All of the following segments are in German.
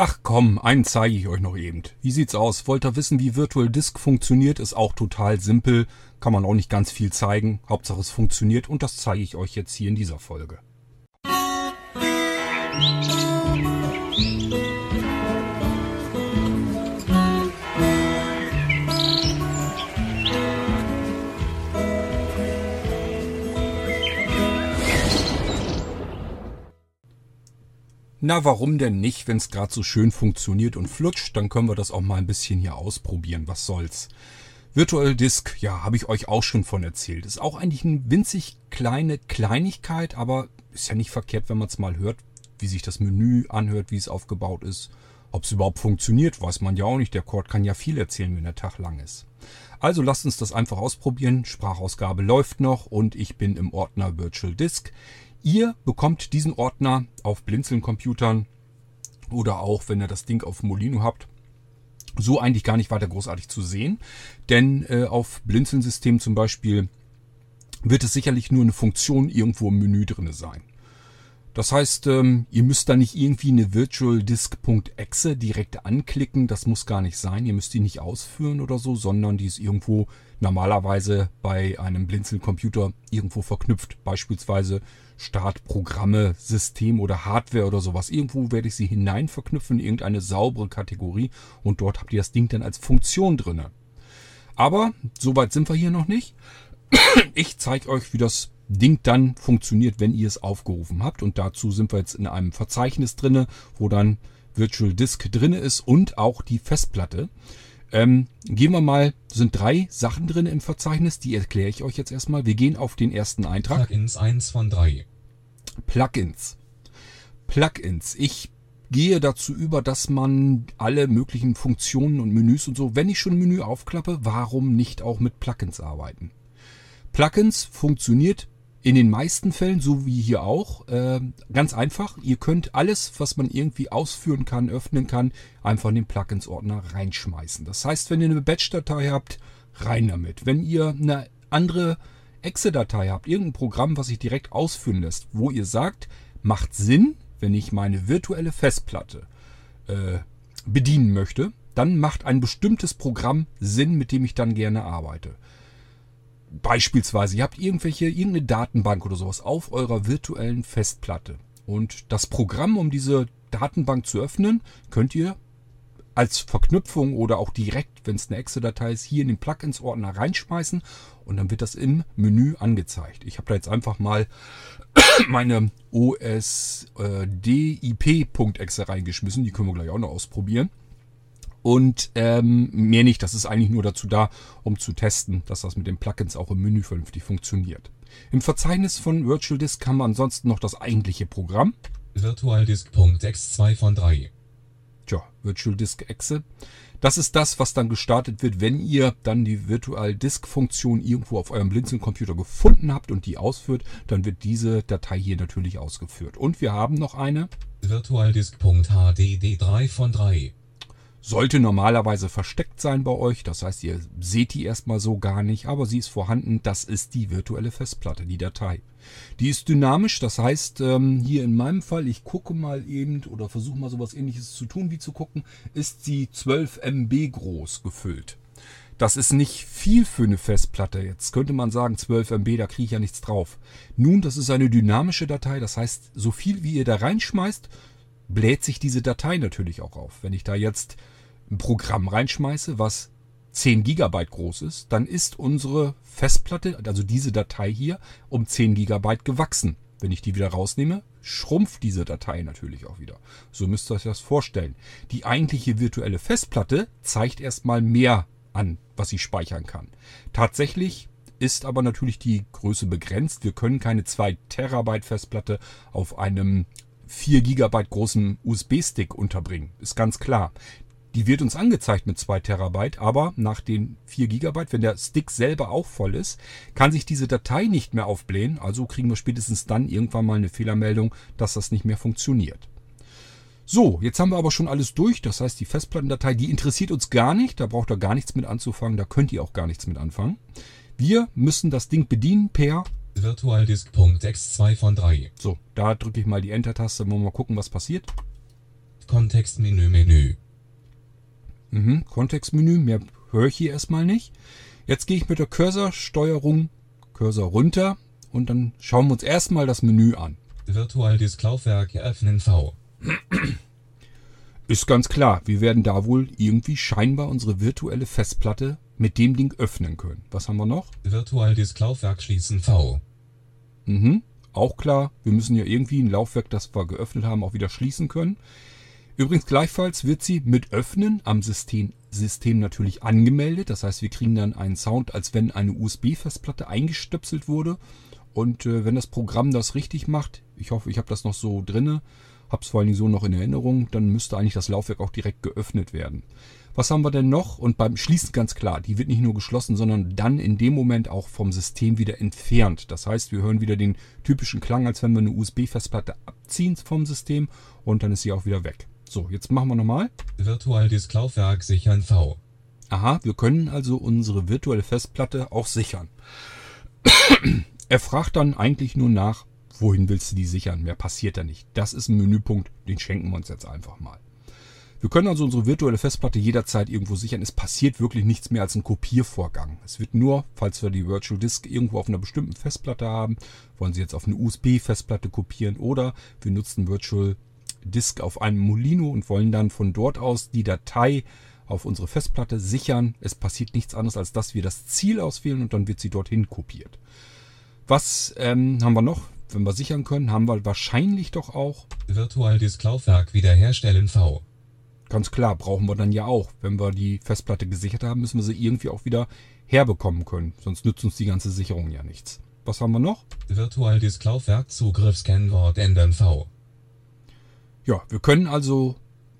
Ach komm, einen zeige ich euch noch eben. Wie sieht's aus? Wollt ihr wissen, wie Virtual Disk funktioniert? Ist auch total simpel. Kann man auch nicht ganz viel zeigen. Hauptsache es funktioniert und das zeige ich euch jetzt hier in dieser Folge. Na, warum denn nicht, wenn es gerade so schön funktioniert und flutscht, dann können wir das auch mal ein bisschen hier ausprobieren. Was soll's? Virtual Disk, ja, habe ich euch auch schon von erzählt. Ist auch eigentlich eine winzig kleine Kleinigkeit, aber ist ja nicht verkehrt, wenn man es mal hört, wie sich das Menü anhört, wie es aufgebaut ist. Ob es überhaupt funktioniert, weiß man ja auch nicht. Der Cord kann ja viel erzählen, wenn der Tag lang ist. Also lasst uns das einfach ausprobieren. Sprachausgabe läuft noch und ich bin im Ordner Virtual Disk. Ihr bekommt diesen Ordner auf Blinzeln-Computern oder auch, wenn ihr das Ding auf Molino habt, so eigentlich gar nicht weiter großartig zu sehen. Denn äh, auf Blinzeln-Systemen zum Beispiel wird es sicherlich nur eine Funktion irgendwo im Menü drinne sein. Das heißt, ähm, ihr müsst da nicht irgendwie eine virtualdisk.exe direkt anklicken. Das muss gar nicht sein. Ihr müsst die nicht ausführen oder so, sondern die ist irgendwo normalerweise bei einem Blinzeln-Computer irgendwo verknüpft. Beispielsweise Startprogramme, System oder Hardware oder sowas. Irgendwo werde ich sie hinein verknüpfen in irgendeine saubere Kategorie und dort habt ihr das Ding dann als Funktion drinne. Aber soweit sind wir hier noch nicht. Ich zeige euch, wie das Ding dann funktioniert, wenn ihr es aufgerufen habt. Und dazu sind wir jetzt in einem Verzeichnis drinne, wo dann Virtual Disk drinne ist und auch die Festplatte. Ähm, gehen wir mal, sind drei Sachen drin im Verzeichnis, die erkläre ich euch jetzt erstmal. Wir gehen auf den ersten Eintrag. Plugins 1 von 3. Plugins. Plugins. Ich gehe dazu über, dass man alle möglichen Funktionen und Menüs und so, wenn ich schon ein Menü aufklappe, warum nicht auch mit Plugins arbeiten? Plugins funktioniert in den meisten Fällen, so wie hier auch, äh, ganz einfach. Ihr könnt alles, was man irgendwie ausführen kann, öffnen kann, einfach in den Plugins-Ordner reinschmeißen. Das heißt, wenn ihr eine Batch-Datei habt, rein damit. Wenn ihr eine andere Exe-Datei habt, irgendein Programm, was sich direkt ausführen lässt, wo ihr sagt, macht Sinn, wenn ich meine virtuelle Festplatte äh, bedienen möchte, dann macht ein bestimmtes Programm Sinn, mit dem ich dann gerne arbeite. Beispielsweise, ihr habt irgendwelche, irgendeine Datenbank oder sowas auf eurer virtuellen Festplatte. Und das Programm, um diese Datenbank zu öffnen, könnt ihr als Verknüpfung oder auch direkt, wenn es eine Exe-Datei ist, hier in den Plugins-Ordner reinschmeißen und dann wird das im Menü angezeigt. Ich habe da jetzt einfach mal meine OSDIP.exe reingeschmissen. Die können wir gleich auch noch ausprobieren. Und ähm, mehr nicht. Das ist eigentlich nur dazu da, um zu testen, dass das mit den Plugins auch im Menü vernünftig funktioniert. Im Verzeichnis von Virtual Disk haben wir ansonsten noch das eigentliche Programm. VirtualDisk.exe 2 von 3. Tja, Virtual Disk Exe. Das ist das, was dann gestartet wird, wenn ihr dann die Virtual Disk Funktion irgendwo auf eurem Blinzeln-Computer gefunden habt und die ausführt, dann wird diese Datei hier natürlich ausgeführt. Und wir haben noch eine VirtualDisk.hdd 3 von 3. Sollte normalerweise versteckt sein bei euch. Das heißt, ihr seht die erstmal so gar nicht, aber sie ist vorhanden. Das ist die virtuelle Festplatte, die Datei. Die ist dynamisch, das heißt, ähm, hier in meinem Fall, ich gucke mal eben oder versuche mal sowas ähnliches zu tun, wie zu gucken, ist sie 12 MB groß gefüllt. Das ist nicht viel für eine Festplatte. Jetzt könnte man sagen, 12 MB, da kriege ich ja nichts drauf. Nun, das ist eine dynamische Datei, das heißt, so viel wie ihr da reinschmeißt, bläht sich diese Datei natürlich auch auf. Wenn ich da jetzt ein Programm reinschmeiße, was 10 Gigabyte groß ist, dann ist unsere Festplatte, also diese Datei hier, um 10 Gigabyte gewachsen. Wenn ich die wieder rausnehme, schrumpft diese Datei natürlich auch wieder. So müsst ihr euch das vorstellen. Die eigentliche virtuelle Festplatte zeigt erstmal mehr an, was sie speichern kann. Tatsächlich ist aber natürlich die Größe begrenzt. Wir können keine 2 Terabyte Festplatte auf einem 4 Gigabyte großen USB-Stick unterbringen. Ist ganz klar. Die wird uns angezeigt mit 2 Terabyte, aber nach den 4 Gigabyte, wenn der Stick selber auch voll ist, kann sich diese Datei nicht mehr aufblähen. Also kriegen wir spätestens dann irgendwann mal eine Fehlermeldung, dass das nicht mehr funktioniert. So, jetzt haben wir aber schon alles durch. Das heißt, die Festplattendatei, die interessiert uns gar nicht. Da braucht ihr gar nichts mit anzufangen. Da könnt ihr auch gar nichts mit anfangen. Wir müssen das Ding bedienen per VirtualDisk.exe 2 von 3. So, da drücke ich mal die Enter-Taste. Wollen wir mal gucken, was passiert. Kontextmenü Menü. Mhm, Kontextmenü, mehr höre ich hier erstmal nicht. Jetzt gehe ich mit der Cursorsteuerung Cursor runter und dann schauen wir uns erstmal das Menü an. Virtualdisk Laufwerk öffnen V. Ist ganz klar, wir werden da wohl irgendwie scheinbar unsere virtuelle Festplatte mit dem Ding öffnen können. Was haben wir noch? Virtualdisk Laufwerk schließen V. Mhm, auch klar, wir müssen ja irgendwie ein Laufwerk, das wir geöffnet haben, auch wieder schließen können. Übrigens gleichfalls wird sie mit Öffnen am System, System natürlich angemeldet. Das heißt, wir kriegen dann einen Sound, als wenn eine USB-Festplatte eingestöpselt wurde. Und äh, wenn das Programm das richtig macht, ich hoffe, ich habe das noch so drinne, habe es vor allen Dingen so noch in Erinnerung, dann müsste eigentlich das Laufwerk auch direkt geöffnet werden. Was haben wir denn noch? Und beim Schließen ganz klar, die wird nicht nur geschlossen, sondern dann in dem Moment auch vom System wieder entfernt. Das heißt, wir hören wieder den typischen Klang, als wenn wir eine USB-Festplatte abziehen vom System und dann ist sie auch wieder weg. So, jetzt machen wir nochmal. Virtualdisk Laufwerk sichern V. Aha, wir können also unsere virtuelle Festplatte auch sichern. er fragt dann eigentlich nur nach, wohin willst du die sichern? Mehr passiert da nicht. Das ist ein Menüpunkt, den schenken wir uns jetzt einfach mal. Wir können also unsere virtuelle Festplatte jederzeit irgendwo sichern. Es passiert wirklich nichts mehr als ein Kopiervorgang. Es wird nur, falls wir die Virtual Disk irgendwo auf einer bestimmten Festplatte haben, wollen Sie jetzt auf eine USB-Festplatte kopieren oder wir nutzen Virtual Disk auf einem Molino und wollen dann von dort aus die Datei auf unsere Festplatte sichern. Es passiert nichts anderes, als dass wir das Ziel auswählen und dann wird sie dorthin kopiert. Was ähm, haben wir noch? Wenn wir sichern können, haben wir wahrscheinlich doch auch. Virtualdisk Laufwerk wiederherstellen V. Ganz klar, brauchen wir dann ja auch. Wenn wir die Festplatte gesichert haben, müssen wir sie irgendwie auch wieder herbekommen können. Sonst nützt uns die ganze Sicherung ja nichts. Was haben wir noch? Virtualdisk Laufwerk Zugriffskennwort ändern V. Ja, wir können also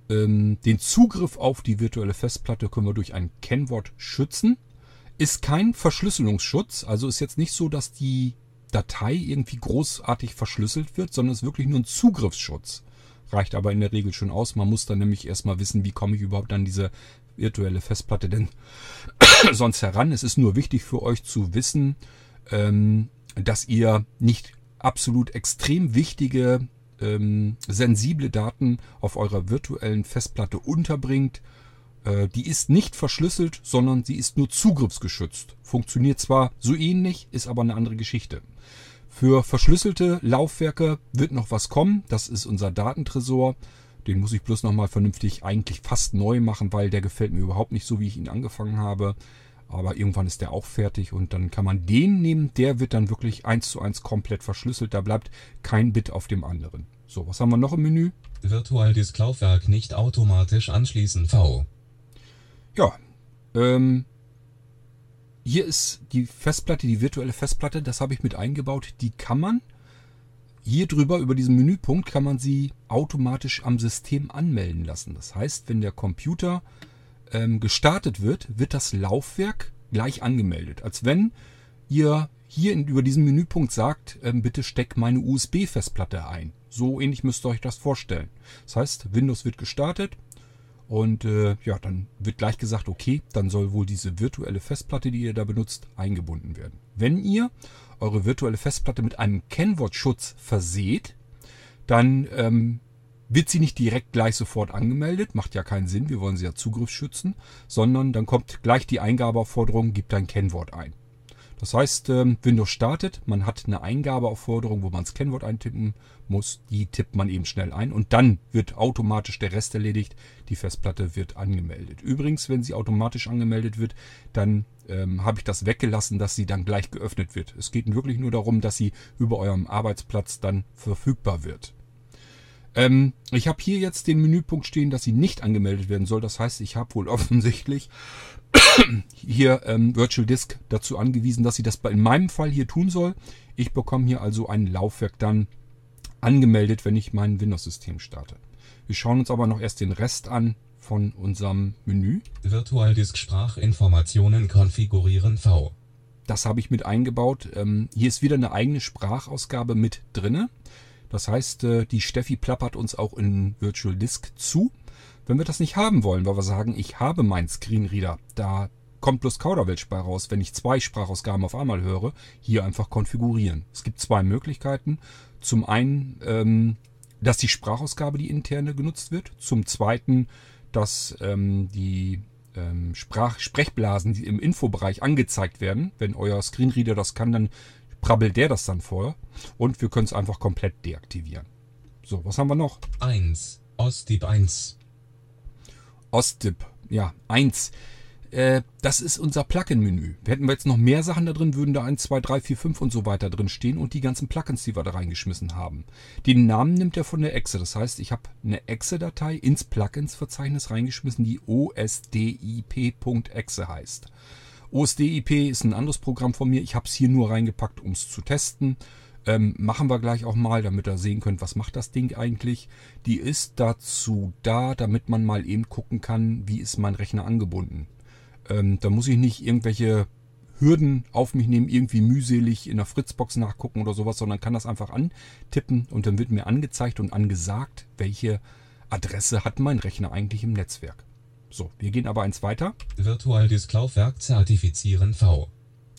ähm, den Zugriff auf die virtuelle Festplatte können wir durch ein Kennwort schützen. Ist kein Verschlüsselungsschutz, also ist jetzt nicht so, dass die Datei irgendwie großartig verschlüsselt wird, sondern ist wirklich nur ein Zugriffsschutz. Reicht aber in der Regel schon aus. Man muss dann nämlich erstmal wissen, wie komme ich überhaupt an diese virtuelle Festplatte denn sonst heran. Es ist nur wichtig für euch zu wissen, ähm, dass ihr nicht absolut extrem wichtige ähm, sensible Daten auf eurer virtuellen Festplatte unterbringt. Äh, die ist nicht verschlüsselt, sondern sie ist nur zugriffsgeschützt. Funktioniert zwar so ähnlich, ist aber eine andere Geschichte. Für verschlüsselte Laufwerke wird noch was kommen. Das ist unser Datentresor. Den muss ich bloß nochmal vernünftig eigentlich fast neu machen, weil der gefällt mir überhaupt nicht so, wie ich ihn angefangen habe. Aber irgendwann ist der auch fertig und dann kann man den nehmen. Der wird dann wirklich eins zu eins komplett verschlüsselt. Da bleibt kein Bit auf dem anderen. So, was haben wir noch im Menü? Virtualdisk Laufwerk nicht automatisch anschließen V. Ja, ähm, hier ist die Festplatte, die virtuelle Festplatte, das habe ich mit eingebaut. Die kann man hier drüber, über diesen Menüpunkt, kann man sie automatisch am System anmelden lassen. Das heißt, wenn der Computer ähm, gestartet wird, wird das Laufwerk gleich angemeldet. Als wenn ihr hier in, über diesen Menüpunkt sagt, ähm, bitte steck meine USB-Festplatte ein. So ähnlich müsst ihr euch das vorstellen. Das heißt, Windows wird gestartet und äh, ja, dann wird gleich gesagt, okay, dann soll wohl diese virtuelle Festplatte, die ihr da benutzt, eingebunden werden. Wenn ihr eure virtuelle Festplatte mit einem Kennwortschutz verseht, dann ähm, wird sie nicht direkt gleich sofort angemeldet, macht ja keinen Sinn, wir wollen sie ja Zugriff schützen, sondern dann kommt gleich die Eingabeaufforderung, gibt ein Kennwort ein. Das heißt, ähm, Windows startet, man hat eine Eingabeaufforderung, wo man das Kennwort eintippen muss, die tippt man eben schnell ein und dann wird automatisch der Rest erledigt, die Festplatte wird angemeldet. Übrigens, wenn sie automatisch angemeldet wird, dann ähm, habe ich das weggelassen, dass sie dann gleich geöffnet wird. Es geht wirklich nur darum, dass sie über eurem Arbeitsplatz dann verfügbar wird. Ähm, ich habe hier jetzt den Menüpunkt stehen, dass sie nicht angemeldet werden soll. Das heißt, ich habe wohl offensichtlich hier ähm, Virtual Disk dazu angewiesen, dass sie das in meinem Fall hier tun soll. Ich bekomme hier also ein Laufwerk dann angemeldet, wenn ich mein Windows-System starte. Wir schauen uns aber noch erst den Rest an von unserem Menü. Virtualdisk Sprachinformationen konfigurieren V. Das habe ich mit eingebaut. Ähm, hier ist wieder eine eigene Sprachausgabe mit drinne. Das heißt, äh, die Steffi plappert uns auch in Virtual Disk zu. Wenn wir das nicht haben wollen, weil wir sagen, ich habe meinen Screenreader, da kommt bloß Kauderwelsch bei raus, wenn ich zwei Sprachausgaben auf einmal höre, hier einfach konfigurieren. Es gibt zwei Möglichkeiten. Zum einen ähm, dass die Sprachausgabe, die interne, genutzt wird. Zum Zweiten, dass ähm, die ähm, Sprach Sprechblasen die im Infobereich angezeigt werden. Wenn euer Screenreader das kann, dann prabbelt der das dann vor. Und wir können es einfach komplett deaktivieren. So, was haben wir noch? 1. Ostip 1. Ostip, ja, 1. Äh, das ist unser Plugin-Menü. Hätten wir jetzt noch mehr Sachen da drin, würden da 1, 2, 3, 4, 5 und so weiter drin stehen und die ganzen Plugins, die wir da reingeschmissen haben. Den Namen nimmt er von der Exe. Das heißt, ich habe eine Exe-Datei ins Plugins-Verzeichnis reingeschmissen, die osdip.exe heißt. OSDIP ist ein anderes Programm von mir. Ich habe es hier nur reingepackt, um es zu testen. Ähm, machen wir gleich auch mal, damit ihr sehen könnt, was macht das Ding eigentlich. Die ist dazu da, damit man mal eben gucken kann, wie ist mein Rechner angebunden. Ähm, da muss ich nicht irgendwelche Hürden auf mich nehmen, irgendwie mühselig in der Fritzbox nachgucken oder sowas, sondern kann das einfach antippen und dann wird mir angezeigt und angesagt, welche Adresse hat mein Rechner eigentlich im Netzwerk. So, wir gehen aber eins weiter. Virtual Disk Laufwerk zertifizieren V.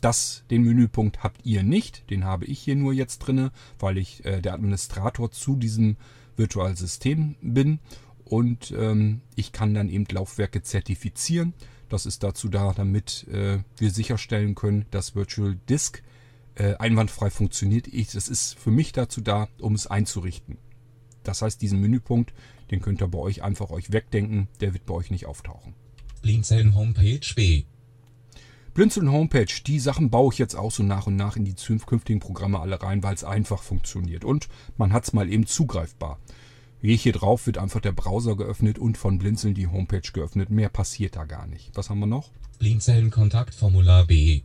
Das, den Menüpunkt habt ihr nicht, den habe ich hier nur jetzt drinne, weil ich äh, der Administrator zu diesem Virtual-System bin und ähm, ich kann dann eben Laufwerke zertifizieren. Das ist dazu da, damit äh, wir sicherstellen können, dass Virtual Disk äh, einwandfrei funktioniert. Ich, das ist für mich dazu da, um es einzurichten. Das heißt, diesen Menüpunkt, den könnt ihr bei euch einfach euch wegdenken, der wird bei euch nicht auftauchen. Blinzeln Homepage B. Blinzeln Homepage, die Sachen baue ich jetzt auch so nach und nach in die zukünftigen Programme alle rein, weil es einfach funktioniert. Und man hat es mal eben zugreifbar. Gehe ich hier drauf, wird einfach der Browser geöffnet und von Blinzeln die Homepage geöffnet. Mehr passiert da gar nicht. Was haben wir noch? Blinzeln Kontaktformular B.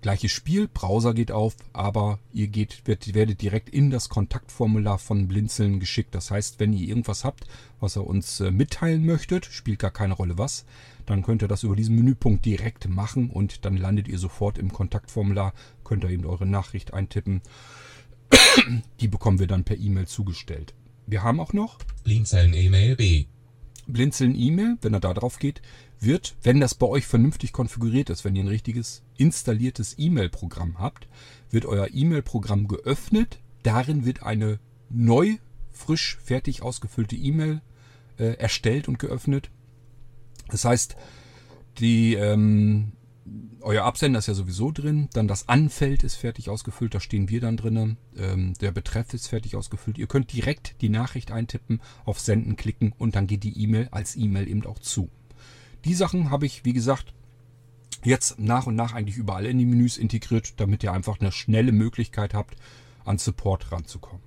Gleiches Spiel, Browser geht auf, aber ihr geht, werdet, werdet direkt in das Kontaktformular von Blinzeln geschickt. Das heißt, wenn ihr irgendwas habt, was ihr uns äh, mitteilen möchtet, spielt gar keine Rolle was, dann könnt ihr das über diesen Menüpunkt direkt machen und dann landet ihr sofort im Kontaktformular, könnt ihr eben eure Nachricht eintippen. Die bekommen wir dann per E-Mail zugestellt. Wir haben auch noch Blinzeln E-Mail B. Blinzeln E-Mail, wenn er da drauf geht, wird, wenn das bei euch vernünftig konfiguriert ist, wenn ihr ein richtiges installiertes E-Mail-Programm habt, wird euer E-Mail-Programm geöffnet. Darin wird eine neu, frisch, fertig ausgefüllte E-Mail äh, erstellt und geöffnet. Das heißt, die, ähm, euer Absender ist ja sowieso drin, dann das Anfeld ist fertig ausgefüllt, da stehen wir dann drin, ähm, der Betreff ist fertig ausgefüllt. Ihr könnt direkt die Nachricht eintippen, auf Senden klicken und dann geht die E-Mail als E-Mail eben auch zu. Die Sachen habe ich, wie gesagt, jetzt nach und nach eigentlich überall in die Menüs integriert, damit ihr einfach eine schnelle Möglichkeit habt, an Support ranzukommen.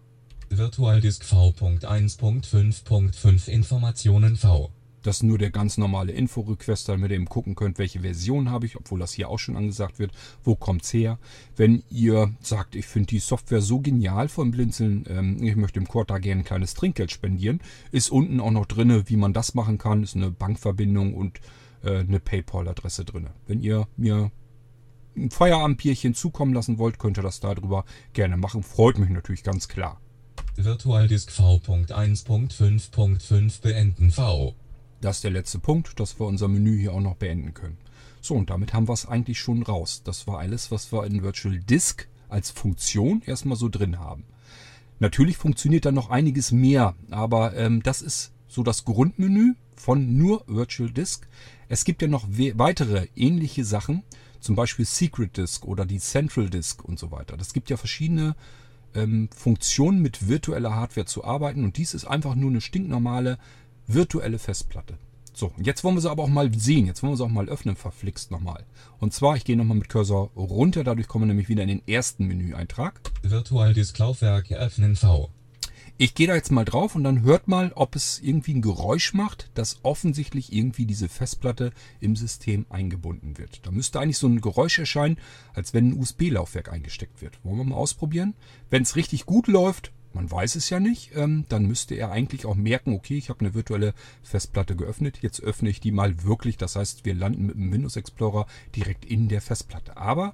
Virtualdisk V.1.5.5 Informationen V. Das ist nur der ganz normale Info-Request, damit ihr eben gucken könnt, welche Version habe ich, obwohl das hier auch schon angesagt wird. Wo kommt's her? Wenn ihr sagt, ich finde die Software so genial von Blinzeln, ähm, ich möchte dem Quarter gerne ein kleines Trinkgeld spendieren, ist unten auch noch drinne, wie man das machen kann. Ist eine Bankverbindung und äh, eine PayPal-Adresse drinne. Wenn ihr mir ein Feierabendbierchen zukommen lassen wollt, könnt ihr das darüber gerne machen. Freut mich natürlich ganz klar. Virtualdisk V.1.5.5 beenden V. Das ist der letzte Punkt, dass wir unser Menü hier auch noch beenden können. So, und damit haben wir es eigentlich schon raus. Das war alles, was wir in Virtual Disk als Funktion erstmal so drin haben. Natürlich funktioniert da noch einiges mehr, aber ähm, das ist so das Grundmenü von nur Virtual Disk. Es gibt ja noch weitere ähnliche Sachen, zum Beispiel Secret Disk oder die Central Disk und so weiter. Das gibt ja verschiedene ähm, Funktionen mit virtueller Hardware zu arbeiten und dies ist einfach nur eine stinknormale virtuelle Festplatte. So, jetzt wollen wir sie aber auch mal sehen. Jetzt wollen wir sie auch mal öffnen, verflixt nochmal. Und zwar, ich gehe nochmal mit Cursor runter, dadurch kommen wir nämlich wieder in den ersten Menüeintrag. Virtualdisk Laufwerk öffnen V. Ich gehe da jetzt mal drauf und dann hört mal, ob es irgendwie ein Geräusch macht, dass offensichtlich irgendwie diese Festplatte im System eingebunden wird. Da müsste eigentlich so ein Geräusch erscheinen, als wenn ein USB-Laufwerk eingesteckt wird. Wollen wir mal ausprobieren? Wenn es richtig gut läuft, man weiß es ja nicht, ähm, dann müsste er eigentlich auch merken, okay, ich habe eine virtuelle Festplatte geöffnet, jetzt öffne ich die mal wirklich. Das heißt, wir landen mit dem Windows Explorer direkt in der Festplatte. Aber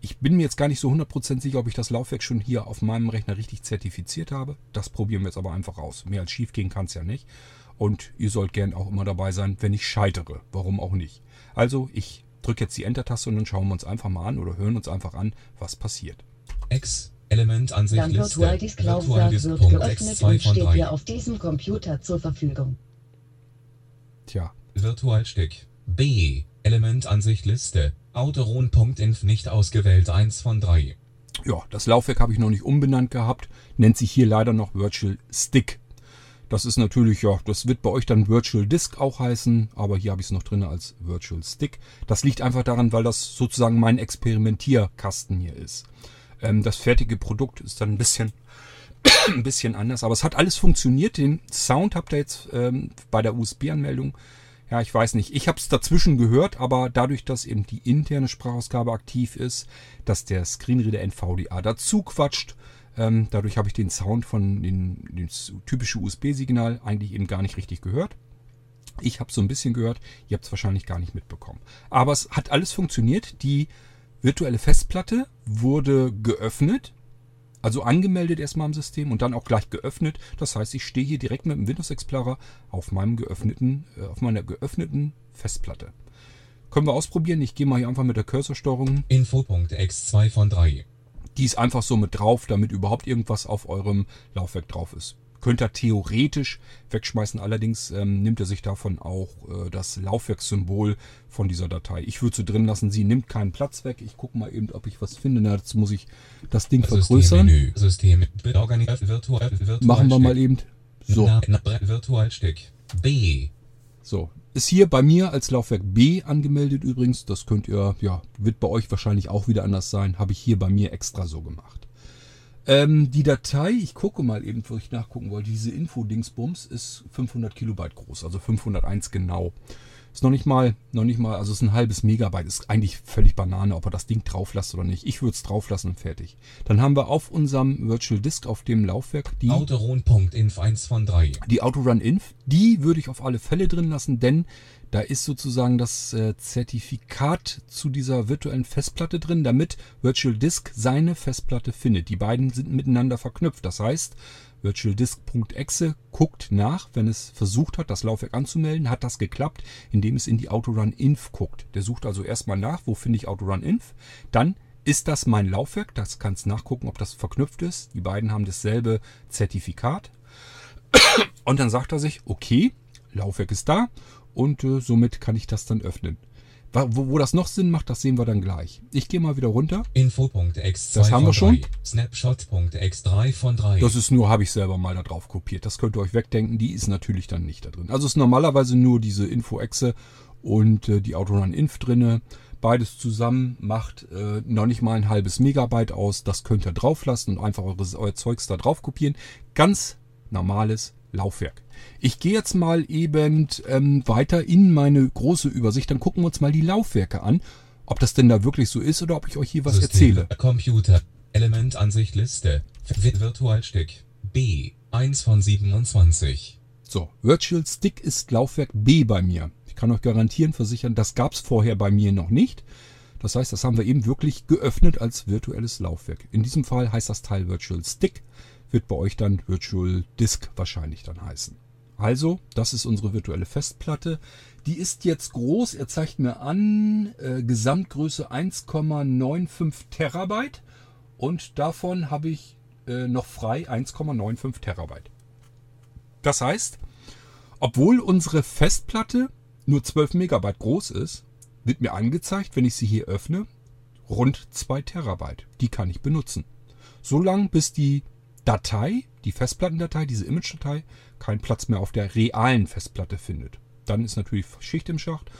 ich bin mir jetzt gar nicht so 100% sicher, ob ich das Laufwerk schon hier auf meinem Rechner richtig zertifiziert habe. Das probieren wir jetzt aber einfach aus. Mehr als schief gehen kann es ja nicht. Und ihr sollt gern auch immer dabei sein, wenn ich scheitere. Warum auch nicht. Also ich drücke jetzt die Enter-Taste und dann schauen wir uns einfach mal an oder hören uns einfach an, was passiert. X Elementansicht Dein Liste. VirtualDisk-Laufwerk wird VirtualDisk.exe geöffnet 2 und von steht 3. dir auf diesem Computer zur Verfügung. Tja, Virtualstick. B. Elementansicht Liste. Autoron.inf nicht ausgewählt 1 von 3. ja, das Laufwerk habe ich noch nicht umbenannt gehabt. Nennt sich hier leider noch Virtual Stick. Das ist natürlich, ja, das wird bei euch dann Virtual Disk auch heißen, aber hier habe ich es noch drin als Virtual Stick. Das liegt einfach daran, weil das sozusagen mein Experimentierkasten hier ist. Ähm, das fertige Produkt ist dann ein bisschen, ein bisschen anders, aber es hat alles funktioniert. Den Sound habt ihr jetzt ähm, bei der USB-Anmeldung. Ja, ich weiß nicht. Ich habe es dazwischen gehört, aber dadurch, dass eben die interne Sprachausgabe aktiv ist, dass der Screenreader NVDA dazu quatscht, ähm, dadurch habe ich den Sound von den, den typischen USB-Signal eigentlich eben gar nicht richtig gehört. Ich habe so ein bisschen gehört, ihr habt es wahrscheinlich gar nicht mitbekommen. Aber es hat alles funktioniert. Die virtuelle Festplatte wurde geöffnet, also angemeldet erstmal im System und dann auch gleich geöffnet. Das heißt, ich stehe hier direkt mit dem Windows Explorer auf meinem geöffneten, äh, auf meiner geöffneten Festplatte. Können wir ausprobieren. Ich gehe mal hier einfach mit der Cursorsteuerung. Info.exe 2 von 3. Die ist einfach so mit drauf, damit überhaupt irgendwas auf eurem Laufwerk drauf ist. Könnt ihr theoretisch wegschmeißen, allerdings ähm, nimmt er sich davon auch äh, das Laufwerkssymbol von dieser Datei. Ich würde sie drin lassen, sie nimmt keinen Platz weg. Ich gucke mal eben, ob ich was finde. Na, jetzt muss ich das Ding vergrößern. System. Virtual, Virtual Machen wir mal eben. So, na, Virtualstick. B. so. Ist hier bei mir als Laufwerk B angemeldet übrigens. Das könnt ihr, ja, wird bei euch wahrscheinlich auch wieder anders sein. Habe ich hier bei mir extra so gemacht. Ähm, die Datei, ich gucke mal eben, wo ich nachgucken wollte. Diese Info-Dingsbums ist 500 Kilobyte groß, also 501 genau. Ist noch nicht mal, noch nicht mal, also ist ein halbes Megabyte. Ist eigentlich völlig Banane, ob er das Ding drauf lasst oder nicht. Ich würde es drauf lassen und fertig. Dann haben wir auf unserem Virtual Disk, auf dem Laufwerk, die Autoron.inf 1 von 3. die Autorun-Inf, die würde ich auf alle Fälle drin lassen, denn da ist sozusagen das äh, Zertifikat zu dieser virtuellen Festplatte drin, damit Virtual Disk seine Festplatte findet. Die beiden sind miteinander verknüpft. Das heißt, virtualdisk.exe guckt nach, wenn es versucht hat, das Laufwerk anzumelden, hat das geklappt, indem es in die Autorun-Inf guckt. Der sucht also erstmal nach, wo finde ich Autorun-Inf, dann ist das mein Laufwerk, das kannst nachgucken, ob das verknüpft ist. Die beiden haben dasselbe Zertifikat. Und dann sagt er sich, okay, Laufwerk ist da und äh, somit kann ich das dann öffnen. Wo, wo das noch Sinn macht, das sehen wir dann gleich. Ich gehe mal wieder runter. Info.exe 2 Das haben wir schon. 3. Snapshot.exe 3 von 3. Das ist nur, habe ich selber mal da drauf kopiert. Das könnt ihr euch wegdenken, die ist natürlich dann nicht da drin. Also ist normalerweise nur diese Info-Exe und äh, die Autorun-Inf drinne. Beides zusammen macht äh, noch nicht mal ein halbes Megabyte aus. Das könnt ihr drauf lassen und einfach eure, euer Zeugs da drauf kopieren. Ganz normales Laufwerk. Ich gehe jetzt mal eben ähm, weiter in meine große Übersicht. Dann gucken wir uns mal die Laufwerke an. Ob das denn da wirklich so ist oder ob ich euch hier was System, erzähle. Computer. Elementansicht Liste. Vi- Virtualstick. B. 1 von 27. So, Virtual Stick ist Laufwerk B bei mir. Ich kann euch garantieren, versichern, das gab es vorher bei mir noch nicht. Das heißt, das haben wir eben wirklich geöffnet als virtuelles Laufwerk. In diesem Fall heißt das Teil Virtual Stick, wird bei euch dann Virtual Disk wahrscheinlich dann heißen. Also, das ist unsere virtuelle Festplatte. Die ist jetzt groß, er zeigt mir an, äh, Gesamtgröße 1,95 Terabyte und davon habe ich äh, noch frei 1,95 Terabyte. Das heißt, obwohl unsere Festplatte nur 12 Megabyte groß ist, wird mir angezeigt, wenn ich sie hier öffne, rund 2 Terabyte. Die kann ich benutzen. So lange, bis die Datei, die Festplattendatei, diese Image-Datei, keinen Platz mehr auf der realen Festplatte findet. Dann ist natürlich Schicht im Schacht.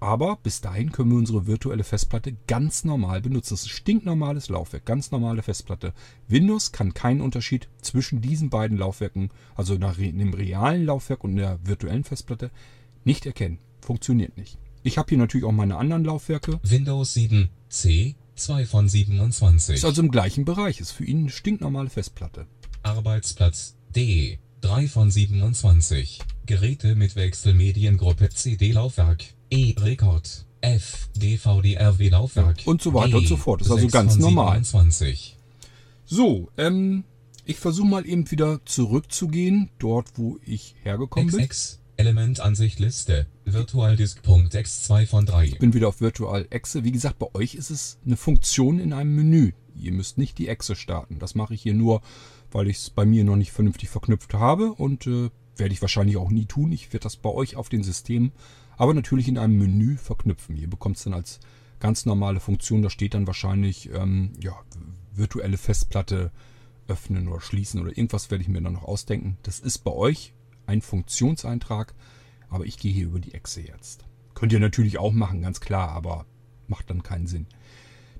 Aber bis dahin können wir unsere virtuelle Festplatte ganz normal benutzen. Das ist ein stinknormales Laufwerk, ganz normale Festplatte. Windows kann keinen Unterschied zwischen diesen beiden Laufwerken, also dem realen Laufwerk und der virtuellen Festplatte, nicht erkennen. Funktioniert nicht. Ich habe hier natürlich auch meine anderen Laufwerke. Windows 7. C. 2 von 27. Ist also im gleichen Bereich. Ist für ihn eine stinknormale Festplatte. Arbeitsplatz. D. 3 von 27. Geräte mit Wechselmediengruppe CD-Laufwerk. E-Rekord. F. DVD-RW-Laufwerk. Und so weiter und so fort. Ist also ganz normal. 27. So, ähm, ich versuche mal eben wieder zurückzugehen, dort wo ich hergekommen bin. XX. Elementansicht Liste. Virtualdisk.exe 2 von 3. bin wieder auf Virtual Exe. Wie gesagt, bei euch ist es eine Funktion in einem Menü. Ihr müsst nicht die Echse starten. Das mache ich hier nur, weil ich es bei mir noch nicht vernünftig verknüpft habe und äh, werde ich wahrscheinlich auch nie tun. Ich werde das bei euch auf den Systemen, aber natürlich in einem Menü verknüpfen. Ihr bekommt es dann als ganz normale Funktion. Da steht dann wahrscheinlich ähm, ja, virtuelle Festplatte öffnen oder schließen oder irgendwas werde ich mir dann noch ausdenken. Das ist bei euch ein Funktionseintrag, aber ich gehe hier über die Echse jetzt. Könnt ihr natürlich auch machen, ganz klar, aber macht dann keinen Sinn.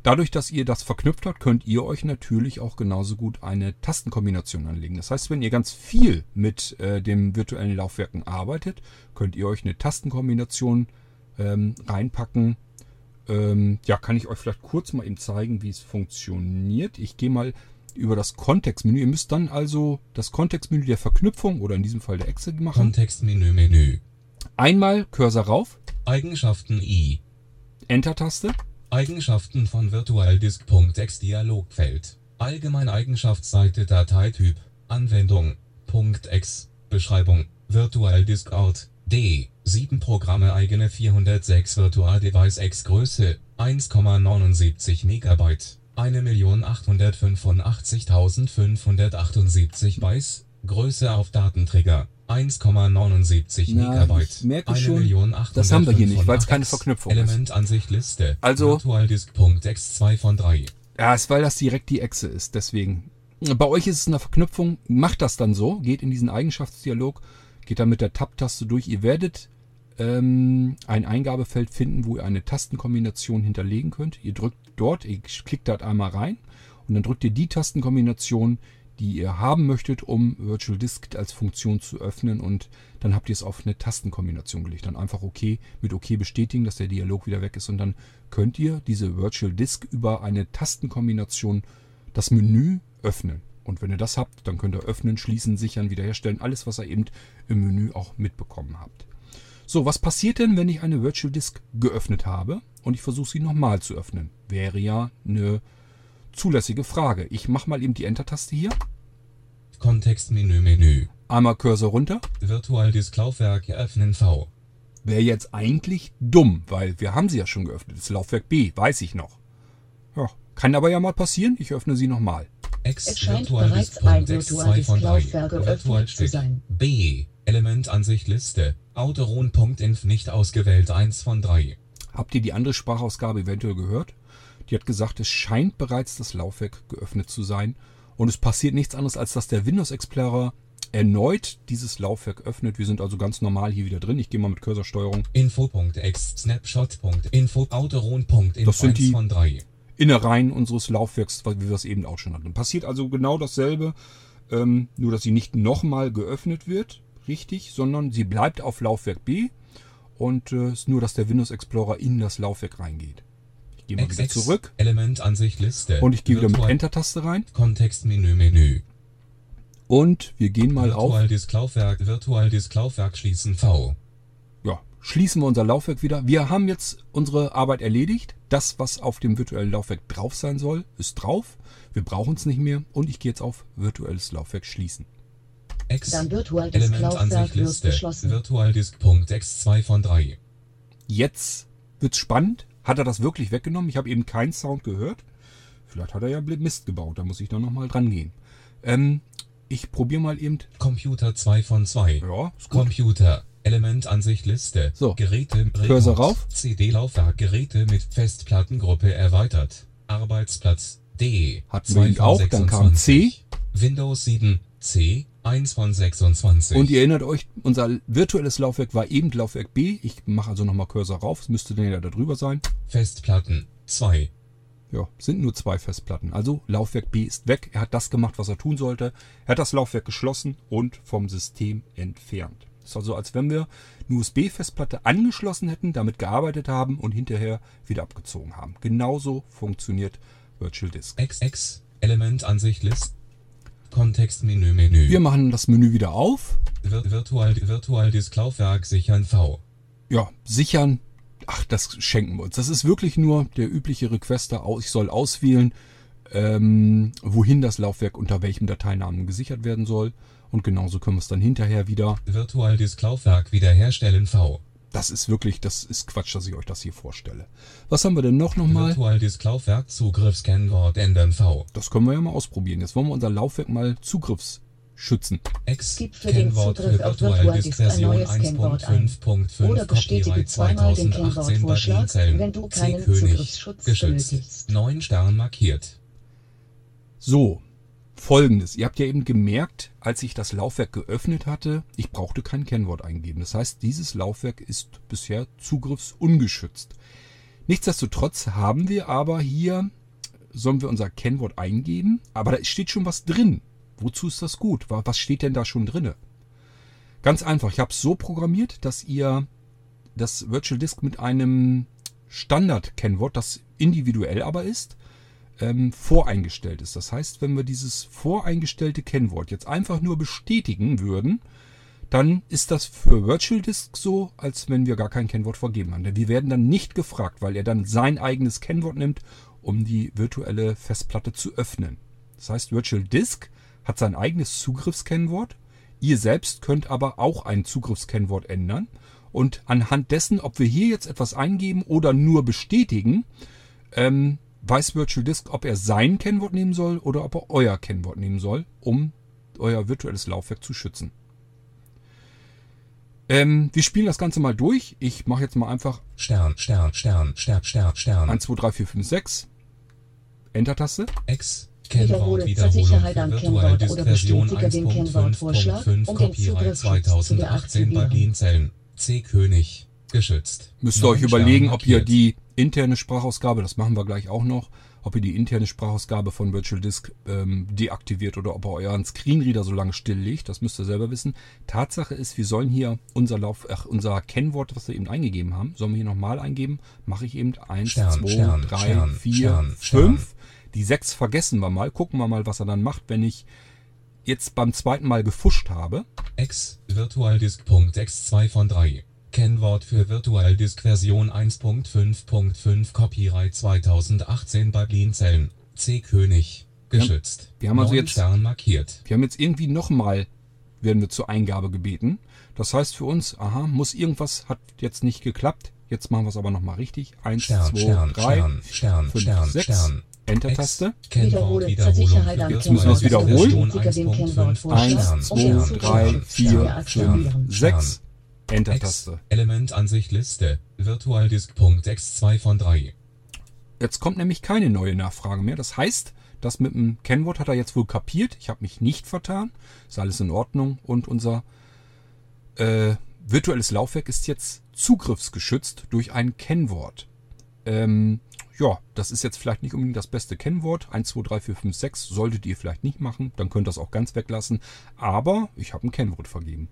Dadurch, dass ihr das verknüpft habt, könnt ihr euch natürlich auch genauso gut eine Tastenkombination anlegen. Das heißt, wenn ihr ganz viel mit äh, dem virtuellen Laufwerken arbeitet, könnt ihr euch eine Tastenkombination ähm, reinpacken. Ähm, ja, kann ich euch vielleicht kurz mal eben zeigen, wie es funktioniert. Ich gehe mal über das Kontextmenü. Ihr müsst dann also das Kontextmenü der Verknüpfung oder in diesem Fall der Exe machen. Kontextmenü Menü. Einmal Cursor rauf, Eigenschaften I. Enter-Taste. Eigenschaften von VirtualDisk.exe Dialogfeld. Allgemeine Eigenschaftsseite Dateityp. Anwendung. .exe. Beschreibung. VirtualDisk Ort. D. 7 Programme eigene 406 Virtual Device X Größe 1,79 Megabyte. 1.885.578 Bytes. Größe auf Datenträger 1,79 Na, Megabyte. merke schon, das haben wir hier nicht, weil es 885 keine Verknüpfung ist. Elementansicht Liste. Also- VirtualDisk.exe 2 von 3. Ja, ist, weil das direkt die Echse ist, deswegen. Bei euch ist es eine Verknüpfung, macht das dann so, geht in diesen Eigenschaftsdialog, geht dann mit der Tab-Taste durch. Ihr werdet ähm, ein Eingabefeld finden, wo ihr eine Tastenkombination hinterlegen könnt. Ihr drückt dort, ihr klickt dort einmal rein und dann drückt ihr die Tastenkombination, die ihr haben möchtet, um Virtual Disk als Funktion zu öffnen und dann habt ihr es auf eine Tastenkombination gelegt. Dann einfach OK mit OK bestätigen, dass der Dialog wieder weg ist und dann könnt ihr diese Virtual Disk über eine Tastenkombination das Menü öffnen. Und wenn ihr das habt, dann könnt ihr öffnen, schließen, sichern, wiederherstellen, alles, was ihr eben im Menü auch mitbekommen habt. So, was passiert denn, wenn ich eine Virtual Disk geöffnet habe und ich versuche sie nochmal zu öffnen? Wäre ja eine zulässige Frage. Ich mache mal eben die Enter-Taste hier, Kontextmenü Menü. einmal Cursor runter. VirtualDisk Laufwerk öffnen V. Wäre jetzt eigentlich dumm, weil wir haben sie ja schon geöffnet. Das Laufwerk B, weiß ich noch. Ja, kann aber ja mal passieren. Ich öffne sie nochmal. Es scheint bereits ein VirtualDisk-Laufwerk geöffnet zu sein. B. Elementansicht Liste. Autoron.inf nicht ausgewählt 1 von 3. Habt ihr die andere Sprachausgabe eventuell gehört? Die hat gesagt, es scheint bereits das Laufwerk geöffnet zu sein. Und es passiert nichts anderes, als dass der Windows Explorer erneut dieses Laufwerk öffnet. Wir sind also ganz normal hier wieder drin. Ich gehe mal mit Cursorsteuerung Info.exe Snapshot.info Autoron.info Das sind 1 die- von 3. Innereien unseres Laufwerks, wie wir es eben auch schon hatten. Passiert also genau dasselbe, ähm, nur dass sie nicht nochmal geöffnet wird, richtig, sondern sie bleibt auf Laufwerk B und äh, ist nur, dass der Windows Explorer in das Laufwerk reingeht. Ich gehe mal wieder zurück Elementansicht Liste. und ich gehe wieder mit Virtual- Enter-Taste rein Kontextmenü Menü. und wir gehen mal auf, VirtualDisk Laufwerk VirtualDisk Laufwerk schließen V. ja, schließen wir unser Laufwerk wieder. Wir haben jetzt unsere Arbeit erledigt. Das, was auf dem virtuellen Laufwerk drauf sein soll, ist drauf. Wir brauchen es nicht mehr und ich gehe jetzt auf virtuelles Laufwerk schließen. X Dann VirtualDisk Laufwerk Elementansicht wird Liste. geschlossen. VirtualDisk.exe 2 von 3. Jetzt wird's spannend. Hat er das wirklich weggenommen? Ich habe eben keinen Sound gehört. Vielleicht hat er ja Mist gebaut. Da muss ich dann nochmal dran gehen. Ähm, ich probiere mal eben. Computer 2 von 2. Ja, ist gut. Computer. Elementansicht Liste. So. Geräte. Cursor rauf. CD-Laufwerk. Geräte mit Festplattengruppe erweitert. Arbeitsplatz. D. Hatten 2 wir ihn auch, dann kam 26. Windows 7. C. 1 von 26. Und ihr erinnert euch, unser virtuelles Laufwerk war eben Laufwerk B. Ich mache also nochmal Cursor rauf. Es müsste dann ja da drüber sein. Festplatten. 2. Ja, sind nur zwei Festplatten. Also Laufwerk B ist weg. Er hat das gemacht, was er tun sollte. Er hat das Laufwerk geschlossen und vom System entfernt. Das ist also, als wenn wir eine USB-Festplatte angeschlossen hätten, damit gearbeitet haben und hinterher wieder abgezogen haben. Genauso funktioniert Virtual Disk. XX. Elementansicht List. Kontextmenü Menü. Wir machen das Menü wieder auf. Vir Virtual VirtualDisk Laufwerk sichern V. Ja, sichern. Ach, das schenken wir uns. Das ist wirklich nur der übliche Requester. Ich soll auswählen, ähm, wohin das Laufwerk unter welchem Dateinamen gesichert werden soll. Und genauso können wir es dann hinterher wieder VirtualDisk Laufwerk wiederherstellen V. das ist wirklich, das ist Quatsch, dass ich euch das hier vorstelle. Was haben wir denn noch nochmal? Virtual Disk Laufwerk Zugriffs Kennwort ändern V. Das können wir ja mal ausprobieren. Jetzt wollen wir unser Laufwerk mal zugriffsschützen. X Gib für den Kennwort für Zugriff auf Virtual Disk Version neues Kennwort ein. 1.5.5 Oder bestätige Copyright zweimal den 2018 bei Kennwortvorschlag, wenn du keinen König. Zugriffsschutz Geschützt. benötigst. 9 Stern markiert. So, folgendes. Ihr habt ja eben gemerkt, als ich das Laufwerk geöffnet hatte, ich brauchte kein Kennwort eingeben. Das heißt, dieses Laufwerk ist bisher zugriffsungeschützt. Nichtsdestotrotz haben wir aber hier, sollen wir unser Kennwort eingeben, aber da steht schon was drin. Wozu ist das gut? Wa- Was steht denn da schon drinne? Ganz einfach, ich habe es so programmiert, dass ihr das Virtual Disk mit einem Standard-Kennwort, das individuell aber ist, ähm, voreingestellt ist. Das heißt, wenn wir dieses voreingestellte Kennwort jetzt einfach nur bestätigen würden, dann ist das für Virtual Disk so, als wenn wir gar kein Kennwort vergeben haben. Denn wir werden dann nicht gefragt, weil er dann sein eigenes Kennwort nimmt, um die virtuelle Festplatte zu öffnen. Das heißt, Virtual Disk hat sein eigenes Zugriffskennwort. Ihr selbst könnt aber auch ein Zugriffskennwort ändern. Und anhand dessen, ob wir hier jetzt etwas eingeben oder nur bestätigen, ähm, weiß Virtual Disk, ob er sein Kennwort nehmen soll oder ob er euer Kennwort nehmen soll, um euer virtuelles Laufwerk zu schützen. Ähm, wir spielen das Ganze mal durch. Ich mache jetzt mal einfach Stern, Stern, Stern, Stern, Stern, Stern. 1, 2, 3, 4, 5, 6. Enter-Taste. X. Kennwort zur Wiederholung Sicherheit am Virtual Kennwort Disk oder Version bestätige den Kennwortvorschlag, 1.5.5 um den Zugriffsschutz zu 2018 bei deaktivieren. Blinzeln. C. König. Geschützt. Müsst ihr euch überlegen, ob ihr die interne Sprachausgabe, das machen wir gleich auch noch, ob ihr die interne Sprachausgabe von Virtual Disk ähm, deaktiviert oder ob ihr euren Screenreader so lange stilllegt. Das müsst ihr selber wissen. Tatsache ist, wir sollen hier unser Lauf, ach, unser Kennwort, was wir eben eingegeben haben, sollen wir hier nochmal eingeben. Mache ich eben 1, Stern, 2, Stern, 3, Stern, 4, Stern, 5. Die 6 vergessen wir mal. Gucken wir mal, was er dann macht, wenn ich jetzt beim zweiten Mal gefuscht habe. X. VirtualDisk.x 2 von 3. Kennwort für VirtualDisk Version 1.5.5 Copyright 2018 bei Blinzeln. C. König. Geschützt. wir haben also Neun jetzt- Stern markiert. Wir haben jetzt irgendwie nochmal, werden wir zur Eingabe gebeten. Das heißt für uns, aha, muss irgendwas, hat jetzt nicht geklappt. Jetzt machen wir es aber nochmal richtig. 1, Stern, 2, Stern, 3, Stern, Stern, 5, Stern, 6. Stern. Enter-Taste. Kennwort Wiederhole zur Wiederholung Sicherheit am Jetzt müssen wir es Virtual Disk wiederholen. Version Bestätige den 1.5. Kennwortvorschlag, Eins, um den zwei, drei, Zugriffsschutz zu vier, deaktivieren. 6. Enter-Taste. Elementansicht Liste. VirtualDisk.x 2 von 3. Jetzt kommt nämlich keine neue Nachfrage mehr. Das heißt, das mit dem Kennwort hat er jetzt wohl kapiert. Ich habe mich nicht vertan. Ist alles in Ordnung. Und unser äh, virtuelles Laufwerk ist jetzt zugriffsgeschützt durch ein Kennwort. Ähm, ja, das ist jetzt vielleicht nicht unbedingt das beste Kennwort. 1, 2, 3, 4, 5, 6 solltet ihr vielleicht nicht machen. Dann könnt ihr das auch ganz weglassen. Aber ich habe ein Kennwort vergeben.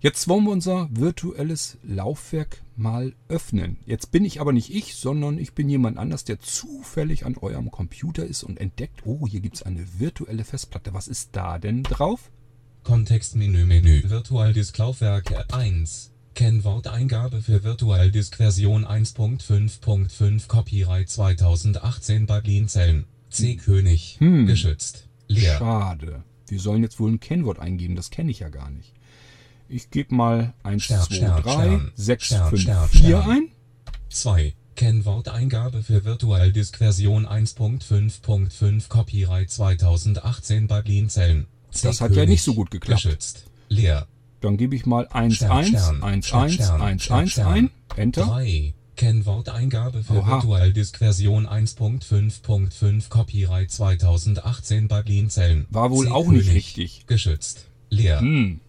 Jetzt wollen wir unser virtuelles Laufwerk mal öffnen. Jetzt bin ich aber nicht ich, sondern ich bin jemand anders, der zufällig an eurem Computer ist und entdeckt, oh, hier gibt es eine virtuelle Festplatte. Was ist da denn drauf? Kontextmenü Menü VirtualDisk Laufwerk 1 Kennworteingabe für VirtualDisk Version 1.5.5 Copyright 2018 bei Blinzeln C König Hm. geschützt leer Schade. Wir sollen jetzt wohl ein Kennwort eingeben, das kenne ich ja gar nicht. Ich gebe mal 1, Stern, 2, Stern, 3, Stern, 6, Stern, 5, Stern, 4 Stern. ein. 2 Kennworteingabe für VirtualDisk Version 1.5.5 Copyright 2018 bei Blinzeln Das hat ja nicht so gut geklappt. geschützt leer Dann gebe ich mal 1, Stern, 1, Stern, 1, Stern, 1, Stern, 1, Stern, 1 Stern. ein. Enter. 3. Kennworteingabe für Oha. VirtualDisk Version 1.5.5 Copyright 2018 bei Blinzeln. War wohl auch nicht richtig. Geschützt. Leer. Hm.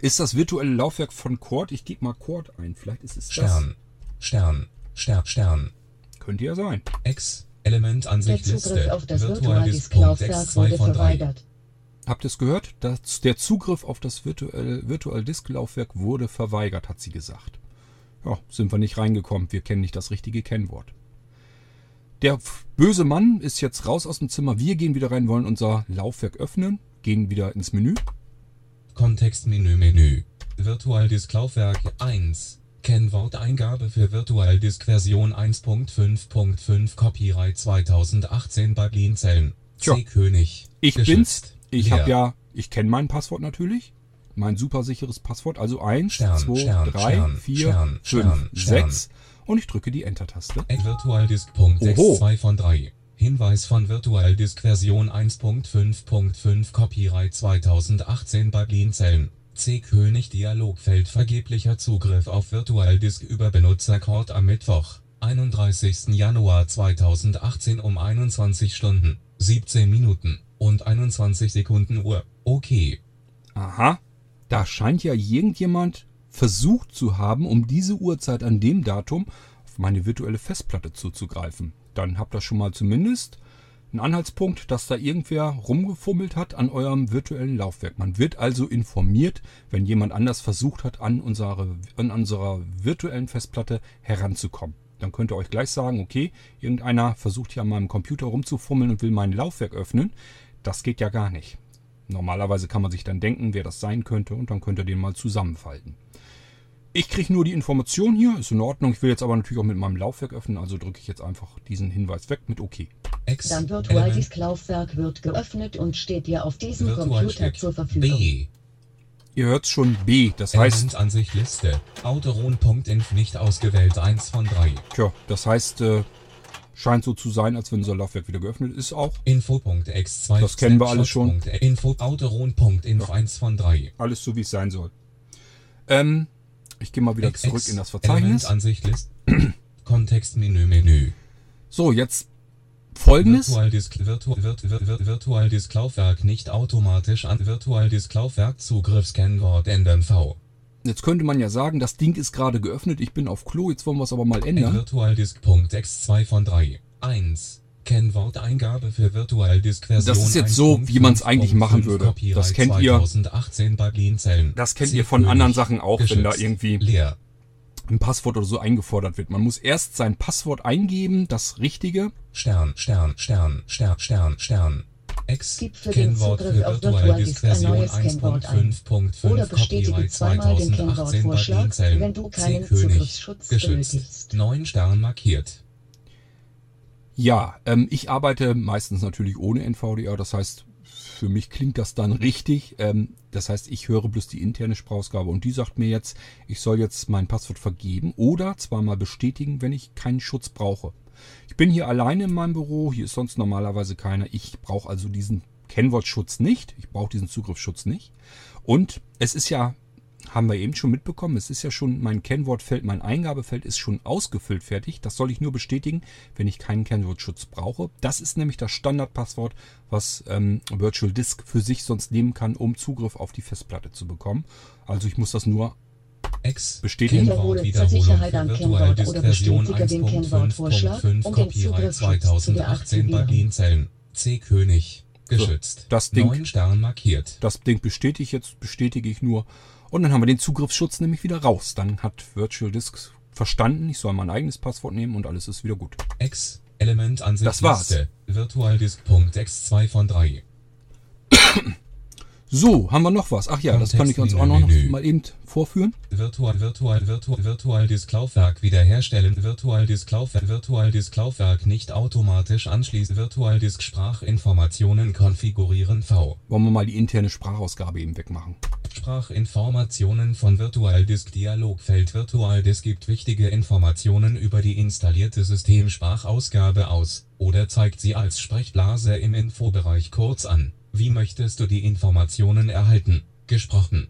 Ist das virtuelle Laufwerk von Cord? Ich gebe mal Cord ein. Vielleicht ist es Stern. Stern. Stern. Stern. das. Könnte ja sein. X. Der Elementansicht Zugriff Liste. auf das Virtualdisk-Laufwerk 2 wurde von 3. verweigert. Habt ihr es gehört? Das, der Zugriff auf das virtuelle, Virtual Disk Laufwerk wurde verweigert, hat sie gesagt. Ja, sind wir nicht reingekommen. Wir kennen nicht das richtige Kennwort. Der f- böse Mann ist jetzt raus aus dem Zimmer. Wir gehen wieder rein, wollen unser Laufwerk öffnen, gehen wieder ins Menü. Kontextmenü Menü. VirtualDisk Laufwerk 1. Kennworteingabe für VirtualDisk Version 1.5.5 Copyright 2018 bei Blinzeln. Tja, C. König. Ich Geschützt. bin's. Ich habe ja, ich kenne mein Passwort natürlich. mein supersicheres Passwort. Also 1, Stern, 2, Stern, 3, Stern, 4, Stern, 5, Stern, 6 und ich drücke die Enter-Taste. Virtualdisk.6 Oho. 2 von 3. Hinweis von VirtualDisk Version 1.5.5 Copyright 2018 bei Blinzeln. C. König Dialogfeld vergeblicher Zugriff auf VirtualDisk über Benutzercode am Mittwoch, 31. Januar 2018 um 21 Stunden, 17 Minuten und 21 Sekunden Uhr. Okay. Aha, da scheint ja irgendjemand versucht zu haben, um diese Uhrzeit an dem Datum auf meine virtuelle Festplatte zuzugreifen. Dann habt ihr schon mal zumindest einen Anhaltspunkt, dass da irgendwer rumgefummelt hat an eurem virtuellen Laufwerk. Man wird also informiert, wenn jemand anders versucht hat, an, unsere, an unserer virtuellen Festplatte heranzukommen. Dann könnt ihr euch gleich sagen, okay, irgendeiner versucht hier an meinem Computer rumzufummeln und will mein Laufwerk öffnen. Das geht ja gar nicht. Normalerweise kann man sich dann denken, wer das sein könnte und dann könnt ihr den mal zusammenfalten. Ich kriege nur die Information hier, ist in Ordnung. Ich will jetzt aber natürlich auch mit meinem Laufwerk öffnen, also drücke ich jetzt einfach diesen Hinweis weg mit OK. X. Dein Element. Virtualdisk-Laufwerk wird geöffnet und steht dir auf diesem Computer zur Verfügung. B. Ihr hört schon B, das heißt, Elementansicht Liste. Autoron.inf nicht ausgewählt 1 von 3. tja, das heißt, äh, scheint so zu sein, als wenn unser Laufwerk wieder geöffnet ist auch. Info.x2 Das kennen wir alle schon. Info Autoron.inf 1 von 3. Alles so, wie es sein soll. Ähm, ich gehe mal wieder XX, zurück in das Verzeichnis. Elementansicht Liste. Kontextmenü Menü. So, jetzt folgendes. Virtualdisk Virtu, Virtu, Virtu, Virtualdisk Laufwerk nicht automatisch an Virtualdisk Laufwerk Zugriffskennwort ändern V. Jetzt könnte man ja sagen, das Ding ist gerade geöffnet, ich bin auf Klo, jetzt wollen wir es aber mal ändern. Virtualdisk.x 2 von 3. 1. Kennworteingabe für Version Das ist jetzt so, wie man's eigentlich machen würde. Das kennt ihr- 2018 bei Blinzeln. Das kennt ihr von anderen Sachen auch, wenn da irgendwie ein Passwort oder so eingefordert wird. Man muss erst sein Passwort eingeben, das richtige. Stern, Stern, Stern, Stern, Stern, Stern. X. Gib für den Kennwort Zugriff für auf Virtualdisk Virtualdisk ein Version neues Kennwort ein. 1.5.5 Oder bestätige Copyright zweimal den 2018 bei Kennwortvorschlag, wenn du keinen König. Zugriffsschutz Geschützt. benötigst. 9 Stern markiert. Ja, ähm, ich arbeite meistens natürlich ohne NVDA, das heißt, für mich klingt das dann richtig. Ähm, das heißt, ich höre bloß die interne Sprachausgabe und die sagt mir jetzt, ich soll jetzt mein Passwort vergeben oder zweimal bestätigen, wenn ich keinen Schutz brauche. Ich bin hier alleine in meinem Büro, hier ist sonst normalerweise keiner. Ich brauche also diesen Kennwortschutz nicht, ich brauche diesen Zugriffsschutz nicht. Und es ist ja haben wir eben schon mitbekommen. Es ist ja schon mein Kennwortfeld, mein Eingabefeld ist schon ausgefüllt fertig. Das soll ich nur bestätigen, wenn ich keinen Kennwortschutz brauche. Das ist nämlich das Standardpasswort, was ähm, Virtual Disk für sich sonst nehmen kann, um Zugriff auf die Festplatte zu bekommen. Also ich muss das nur X. Bestätigen. Kennwort Wiederhole zur Wiederholung Sicherheit am Kennwort oder bestätige den Kennwortvorschlag, 1.5.5 um den Copyright Zugriffsschutz zu 2018 bei. Blinzeln. C. König. Geschützt. das Ding- 9 Stern markiert. das Ding bestätige ich jetzt, bestätige ich nur. Und dann haben wir den Zugriffsschutz nämlich wieder raus. Dann hat Virtual Disk verstanden, ich soll mein eigenes Passwort nehmen und alles ist wieder gut. X. Elementansicht Das war's. Liste. Virtualdisk.x 2 von 3. So, haben wir noch was? Ach ja, das kann ich uns auch noch, noch mal eben vorführen. Virtual, Virtual, Virtual, Virtualdisk Laufwerk wiederherstellen. Virtualdisk Laufwerk, Virtualdisk Laufwerk nicht automatisch anschließen. Virtualdisk Sprachinformationen konfigurieren V. Wollen wir mal die interne Sprachausgabe eben wegmachen. Sprachinformationen von Virtualdisk Dialogfeld Virtualdisk gibt wichtige Informationen über die installierte Systemsprachausgabe aus oder zeigt sie als Sprechblase im Infobereich kurz an. Wie möchtest du die Informationen erhalten? Gesprochen.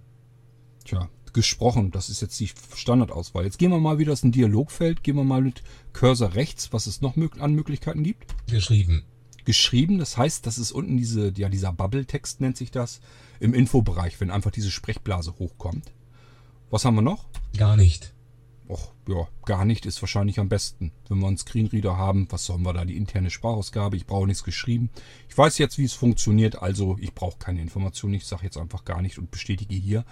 Tja, gesprochen, das ist jetzt die Standardauswahl. Jetzt gehen wir mal wieder aus dem Dialogfeld, gehen wir mal mit Cursor rechts, was es noch an Möglichkeiten gibt. Geschrieben. Geschrieben, das heißt, das ist unten diese, ja, dieser Bubble-Text nennt sich das, im Infobereich, wenn einfach diese Sprechblase hochkommt. Was haben wir noch? Gar nicht. Ja, gar nicht ist wahrscheinlich am besten. Wenn wir einen Screenreader haben, was sollen wir da? Die interne Sprachausgabe, ich brauche nichts geschrieben. Ich weiß jetzt, wie es funktioniert, also ich brauche keine Informationen. Ich sage jetzt einfach gar nicht und bestätige hier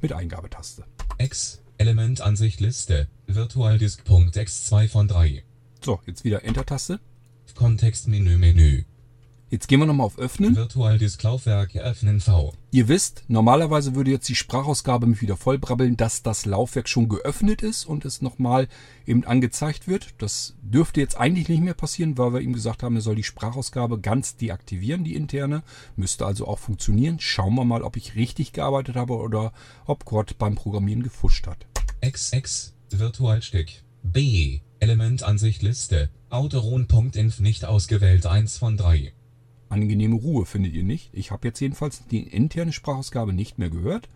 mit Eingabetaste. X. Elementansicht Liste. Virtualdisk.x 2 von 3. So, jetzt wieder Enter-Taste. Kontextmenü Menü. Jetzt gehen wir nochmal auf Öffnen. Virtual Disk Laufwerk öffnen V. Ihr wisst, normalerweise würde jetzt die Sprachausgabe mich wieder vollbrabbeln, dass das Laufwerk schon geöffnet ist und es nochmal eben angezeigt wird. Das dürfte jetzt eigentlich nicht mehr passieren, weil wir ihm gesagt haben, er soll die Sprachausgabe ganz deaktivieren, die interne. Müsste also auch funktionieren. Schauen wir mal, ob ich richtig gearbeitet habe oder ob Gott beim Programmieren gefuscht hat. XX Virtualstick B Elementansicht Liste Autoron.inf nicht ausgewählt 1 von 3 angenehme Ruhe, findet ihr nicht? Ich habe jetzt jedenfalls die interne Sprachausgabe nicht mehr gehört.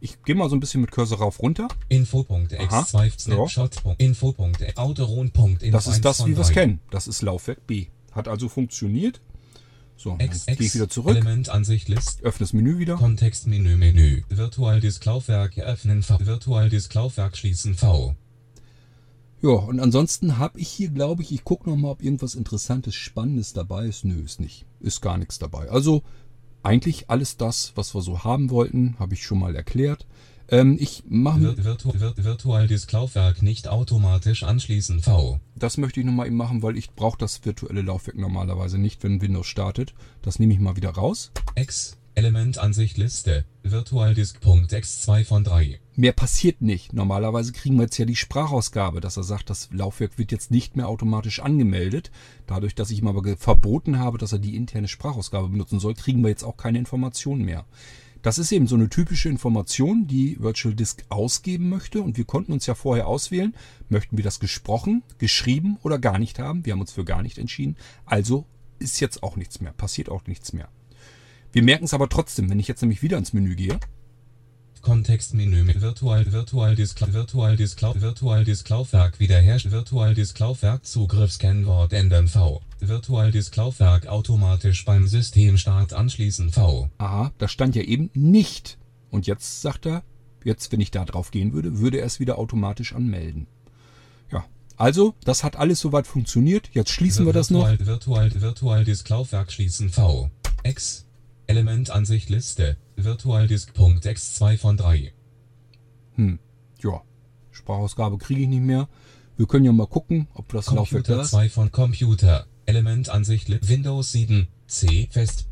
Ich gehe mal so ein bisschen mit Cursor rauf runter. Info.x2 Snapshot. Info.autoron.info. Das ist das, wie wir es kennen. Das ist Laufwerk B. Hat also funktioniert. So, X, gehe ich wieder zurück. Elementansicht List. Öffne das Menü wieder. Kontextmenü Menü. Virtual Disk Laufwerk öffnen V. Virtual Disk Laufwerk schließen V. Ja, und ansonsten habe ich hier, glaube ich, ich gucke nochmal, ob irgendwas Interessantes, Spannendes dabei ist. Nö, ist nicht. Ist gar nichts dabei. Also eigentlich alles das, was wir so haben wollten, habe ich schon mal erklärt. Ähm, ich mache... Virtu Virtu Virtual Disk Laufwerk nicht automatisch anschließen V. Das möchte ich nochmal eben machen, weil ich brauche das virtuelle Laufwerk normalerweise nicht, wenn Windows startet. Das nehme ich mal wieder raus. X Elementansicht Liste VirtualDisk.x2 von 3 Mehr passiert nicht. Normalerweise kriegen wir jetzt ja die Sprachausgabe, dass er sagt, das Laufwerk wird jetzt nicht mehr automatisch angemeldet. Dadurch, dass ich ihm aber verboten habe, dass er die interne Sprachausgabe benutzen soll, kriegen wir jetzt auch keine Informationen mehr. Das ist eben so eine typische Information, die Virtual Disk ausgeben möchte. Und wir konnten uns ja vorher auswählen, möchten wir das gesprochen, geschrieben oder gar nicht haben. Wir haben uns für gar nicht entschieden. Also ist jetzt auch nichts mehr, passiert auch nichts mehr. Wir merken es aber trotzdem, wenn ich jetzt nämlich wieder ins Menü gehe. Kontextmenü mit Virtual Virtual Disk Virtual Disk Virtual Disk Laufwerk wiederherstellen Virtual Disk Laufwerk Zugriffskennwort ändern V Virtual Disk Laufwerk automatisch beim Systemstart anschließen V Aha, das stand ja eben nicht. Und jetzt sagt er, jetzt wenn ich da drauf gehen würde, würde er es wieder automatisch anmelden. Ja, also das hat alles soweit funktioniert. Jetzt schließen wir das noch. Virtual Virtual Disk Laufwerk schließen V X Elementansicht Liste VirtualDisk.x2 von 3. Hm, ja. Sprachausgabe kriege ich nicht mehr. Wir können ja mal gucken, ob das Laufwerk da ist. 2 von Computer. Elementansicht Windows 7 C fest.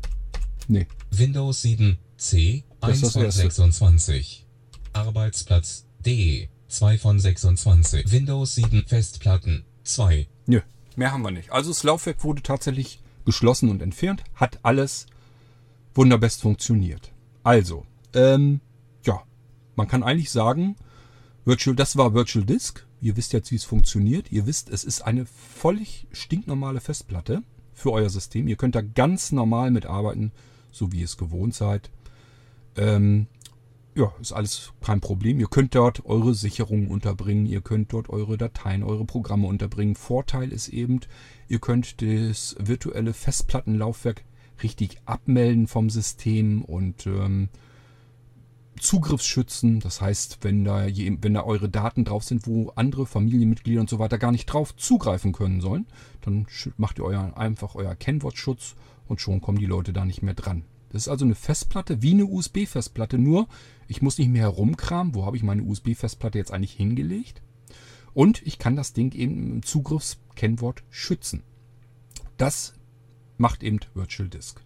Nee. Windows 7 C 1 von 26. Arbeitsplatz D 2 von 26. Windows 7 Festplatten 2. Nö, mehr haben wir nicht. Also das Laufwerk wurde tatsächlich geschlossen und entfernt, hat alles wunderbest funktioniert. Also, ähm, ja, man kann eigentlich sagen, Virtual, das war Virtual Disk. Ihr wisst jetzt, wie es funktioniert. Ihr wisst, es ist eine völlig stinknormale Festplatte für euer System. Ihr könnt da ganz normal mitarbeiten, so wie ihr es gewohnt seid. Ähm, ja, ist alles kein Problem. Ihr könnt dort eure Sicherungen unterbringen, ihr könnt dort eure Dateien, eure Programme unterbringen. Vorteil ist eben, ihr könnt das virtuelle Festplattenlaufwerk richtig abmelden vom System und ähm, Zugriffsschützen. Das heißt, wenn da, je, wenn da eure Daten drauf sind, wo andere Familienmitglieder und so weiter gar nicht drauf zugreifen können sollen, dann macht ihr euer, einfach euer Kennwortschutz und schon kommen die Leute da nicht mehr dran. Das ist also eine Festplatte wie eine USB-Festplatte, nur ich muss nicht mehr herumkramen, wo habe ich meine USB-Festplatte jetzt eigentlich hingelegt. Und ich kann das Ding eben im Zugriffskennwort schützen. Das macht eben Virtual Disk.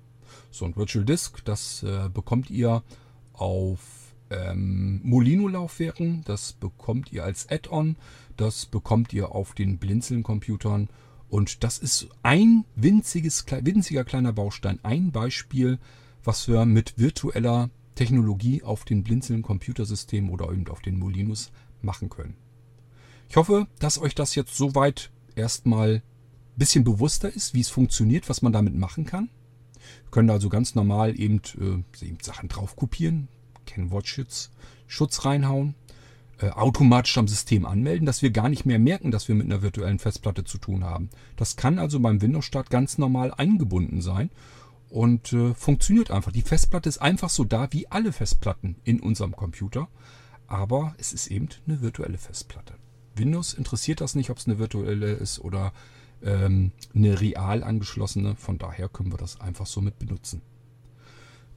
So ein Virtual Disk, das äh, bekommt ihr auf ähm, Molino-Laufwerken, das bekommt ihr als Add-on, das bekommt ihr auf den Blinzeln-Computern und das ist ein winziges, winziger kleiner Baustein, ein Beispiel, was wir mit virtueller Technologie auf den Blinzeln-Computersystemen oder eben auf den Molinos machen können. Ich hoffe, dass euch das jetzt soweit erstmal bisschen bewusster ist, wie es funktioniert, was man damit machen kann. Wir können also ganz normal eben, äh, eben Sachen drauf kopieren, Kennwortschutz Schutz reinhauen, äh, automatisch am System anmelden, dass wir gar nicht mehr merken, dass wir mit einer virtuellen Festplatte zu tun haben. Das kann also beim Windows-Start ganz normal eingebunden sein und äh, funktioniert einfach. Die Festplatte ist einfach so da wie alle Festplatten in unserem Computer, aber es ist eben eine virtuelle Festplatte. Windows interessiert das nicht, ob es eine virtuelle ist oder ähm, eine real angeschlossene. Von daher können wir das einfach so mit benutzen.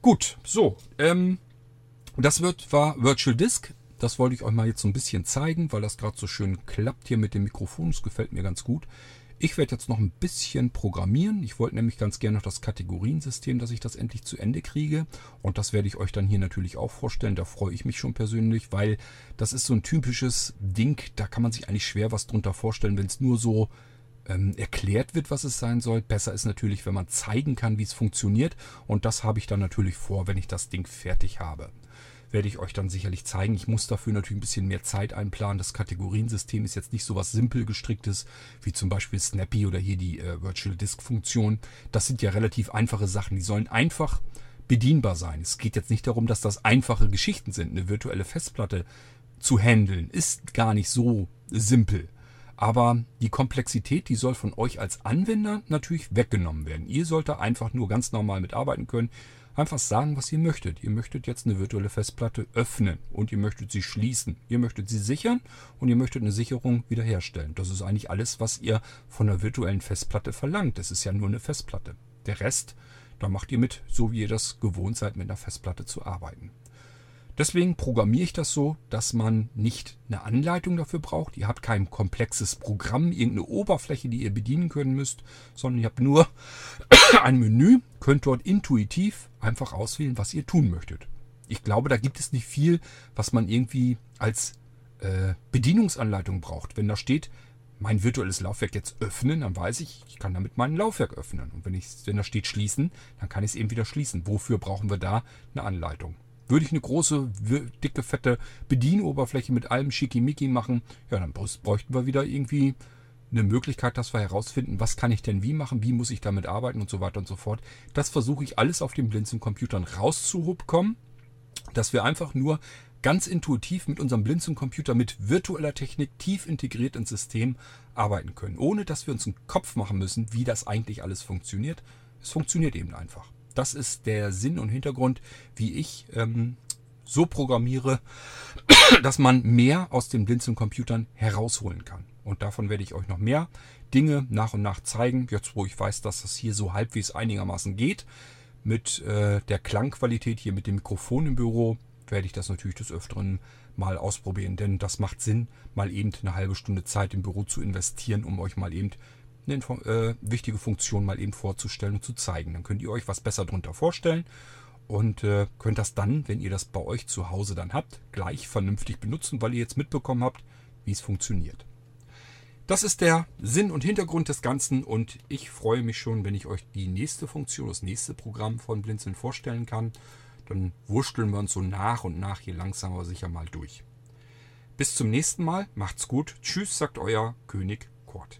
Gut, so. Ähm, das wird, war Virtual Disk. Das wollte ich euch mal jetzt so ein bisschen zeigen, weil das gerade so schön klappt hier mit dem Mikrofon. Das gefällt mir ganz gut. Ich werde jetzt noch ein bisschen programmieren. Ich wollte nämlich ganz gerne noch das Kategoriensystem, dass ich das endlich zu Ende kriege. Und das werde ich euch dann hier natürlich auch vorstellen. Da freue ich mich schon persönlich, weil das ist so ein typisches Ding. Da kann man sich eigentlich schwer was drunter vorstellen, wenn es nur so ähm, erklärt wird, was es sein soll. Besser ist natürlich, wenn man zeigen kann, wie es funktioniert. Und das habe ich dann natürlich vor, wenn ich das Ding fertig habe werde ich euch dann sicherlich zeigen. Ich muss dafür natürlich ein bisschen mehr Zeit einplanen. Das Kategoriensystem ist jetzt nicht so was simpel gestricktes wie zum Beispiel Snappy oder hier die äh, Virtual Disk Funktion. Das sind ja relativ einfache Sachen. Die sollen einfach bedienbar sein. Es geht jetzt nicht darum, dass das einfache Geschichten sind. Eine virtuelle Festplatte zu handeln ist gar nicht so simpel. Aber die Komplexität, die soll von euch als Anwender natürlich weggenommen werden. Ihr sollt da einfach nur ganz normal mitarbeiten können einfach sagen, was ihr möchtet. Ihr möchtet jetzt eine virtuelle Festplatte öffnen und ihr möchtet sie schließen. Ihr möchtet sie sichern und ihr möchtet eine Sicherung wiederherstellen. Das ist eigentlich alles, was ihr von der virtuellen Festplatte verlangt. Das ist ja nur eine Festplatte. Der Rest, da macht ihr mit, so wie ihr das gewohnt seid, mit einer Festplatte zu arbeiten. Deswegen programmiere ich das so, dass man nicht eine Anleitung dafür braucht. Ihr habt kein komplexes Programm, irgendeine Oberfläche, die ihr bedienen können müsst, sondern ihr habt nur ein Menü, könnt dort intuitiv einfach auswählen, was ihr tun möchtet. Ich glaube, da gibt es nicht viel, was man irgendwie als äh, Bedienungsanleitung braucht. Wenn da steht, mein virtuelles Laufwerk jetzt öffnen, dann weiß ich, ich kann damit mein Laufwerk öffnen. Und wenn, ich, wenn da steht schließen, dann kann ich es eben wieder schließen. Wofür brauchen wir da eine Anleitung? Würde ich eine große, dicke, fette Bedienoberfläche mit allem Schickimicki machen, ja, dann bräuchten wir wieder irgendwie eine Möglichkeit, dass wir herausfinden, was kann ich denn wie machen, wie muss ich damit arbeiten und so weiter und so fort. Das versuche ich alles auf den Blinzeln-Computern rauszubekommen, dass wir einfach nur ganz intuitiv mit unserem Blinzeln-Computer mit virtueller Technik tief integriert ins System arbeiten können, ohne dass wir uns einen Kopf machen müssen, wie das eigentlich alles funktioniert. Es funktioniert eben einfach. Das ist der Sinn und Hintergrund, wie ich ähm, so programmiere, dass man mehr aus den Blinzeln-Computern herausholen kann. Und davon werde ich euch noch mehr Dinge nach und nach zeigen, jetzt wo ich weiß, dass das hier so halbwegs einigermaßen geht. Mit äh, der Klangqualität hier mit dem Mikrofon im Büro werde ich das natürlich des Öfteren mal ausprobieren, denn das macht Sinn, mal eben eine halbe Stunde Zeit im Büro zu investieren, um euch mal eben eine äh, wichtige Funktion mal eben vorzustellen und zu zeigen. Dann könnt ihr euch was besser drunter vorstellen und äh, könnt das dann, wenn ihr das bei euch zu Hause dann habt, gleich vernünftig benutzen, weil ihr jetzt mitbekommen habt, wie es funktioniert. Das ist der Sinn und Hintergrund des Ganzen und ich freue mich schon, wenn ich euch die nächste Funktion, das nächste Programm von Blinzeln vorstellen kann. Dann wurschteln wir uns so nach und nach hier langsam aber sicher mal durch. Bis zum nächsten Mal, macht's gut. Tschüss, sagt euer König Kurt.